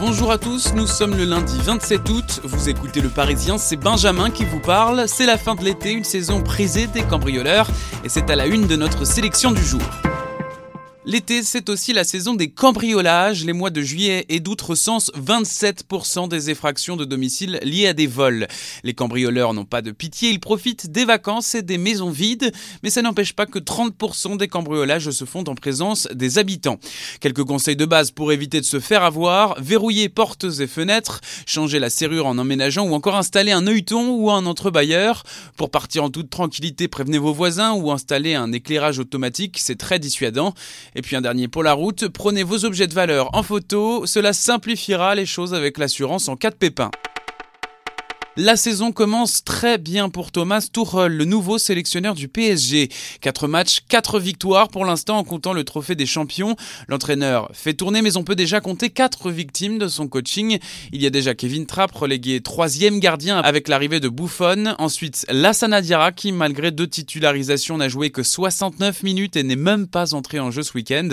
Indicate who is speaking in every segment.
Speaker 1: Bonjour à tous, nous sommes le lundi 27 août, vous écoutez le Parisien, c'est Benjamin qui vous parle, c'est la fin de l'été, une saison prisée des cambrioleurs, et c'est à la une de notre sélection du jour. L'été, c'est aussi la saison des cambriolages. Les mois de juillet et d'août recensent 27% des effractions de domicile liées à des vols. Les cambrioleurs n'ont pas de pitié, ils profitent des vacances et des maisons vides, mais ça n'empêche pas que 30% des cambriolages se font en présence des habitants. Quelques conseils de base pour éviter de se faire avoir, verrouiller portes et fenêtres, changer la serrure en emménageant ou encore installer un œilleton ou un entrebailleur. Pour partir en toute tranquillité, prévenez vos voisins ou installer un éclairage automatique, c'est très dissuadant. Et puis un dernier pour la route, prenez vos objets de valeur en photo, cela simplifiera les choses avec l'assurance en cas de pépin. La saison commence très bien pour Thomas Tuchel, le nouveau sélectionneur du PSG. 4 matchs, 4 victoires pour l'instant en comptant le trophée des champions. L'entraîneur fait tourner mais on peut déjà compter 4 victimes de son coaching. Il y a déjà Kevin Trapp relégué troisième gardien avec l'arrivée de Buffon. Ensuite Lassana Diarra qui malgré deux titularisations n'a joué que 69 minutes et n'est même pas entré en jeu ce week-end.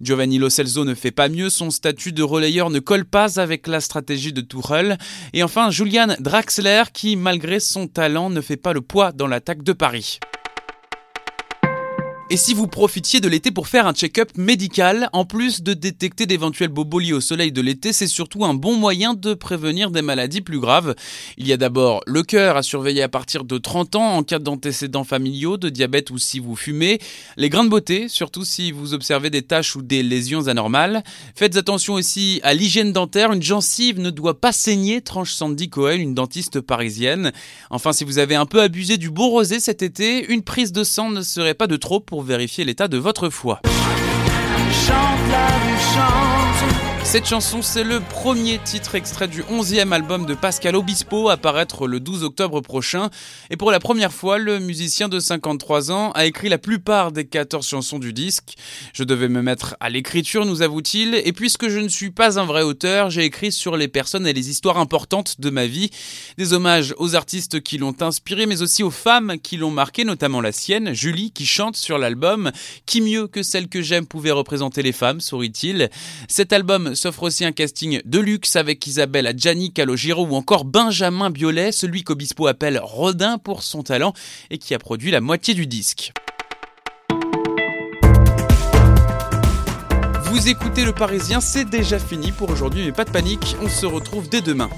Speaker 1: Giovanni Lo Celso ne fait pas mieux, son statut de relayeur ne colle pas avec la stratégie de Tuchel. Et enfin Julian Draxler qui, malgré son talent, ne fait pas le poids dans l'attaque de Paris. Et si vous profitiez de l'été pour faire un check-up médical, en plus de détecter d'éventuels bobos liés au soleil de l'été, c'est surtout un bon moyen de prévenir des maladies plus graves. Il y a d'abord le cœur à surveiller à partir de 30 ans en cas d'antécédents familiaux, de diabète ou si vous fumez. Les grains de beauté, surtout si vous observez des taches ou des lésions anormales. Faites attention aussi à l'hygiène dentaire. Une gencive ne doit pas saigner, tranche Sandy Cohen, une dentiste parisienne. Enfin, si vous avez un peu abusé du bon rosé cet été, une prise de sang ne serait pas de trop pour vérifier l'état de votre foi. Cette chanson, c'est le premier titre extrait du 11e album de Pascal Obispo à paraître le 12 octobre prochain. Et pour la première fois, le musicien de 53 ans a écrit la plupart des 14 chansons du disque. Je devais me mettre à l'écriture, nous avoue-t-il, et puisque je ne suis pas un vrai auteur, j'ai écrit sur les personnes et les histoires importantes de ma vie. Des hommages aux artistes qui l'ont inspiré, mais aussi aux femmes qui l'ont marqué, notamment la sienne, Julie, qui chante sur l'album. Qui mieux que celle que j'aime pouvait représenter les femmes, sourit-il. Cet album s'offre aussi un casting de luxe avec Isabelle Adjani, Calogero ou encore Benjamin Biolay, celui qu'Obispo appelle Rodin pour son talent et qui a produit la moitié du disque. Vous écoutez Le Parisien, c'est déjà fini pour aujourd'hui, mais pas de panique, on se retrouve dès demain.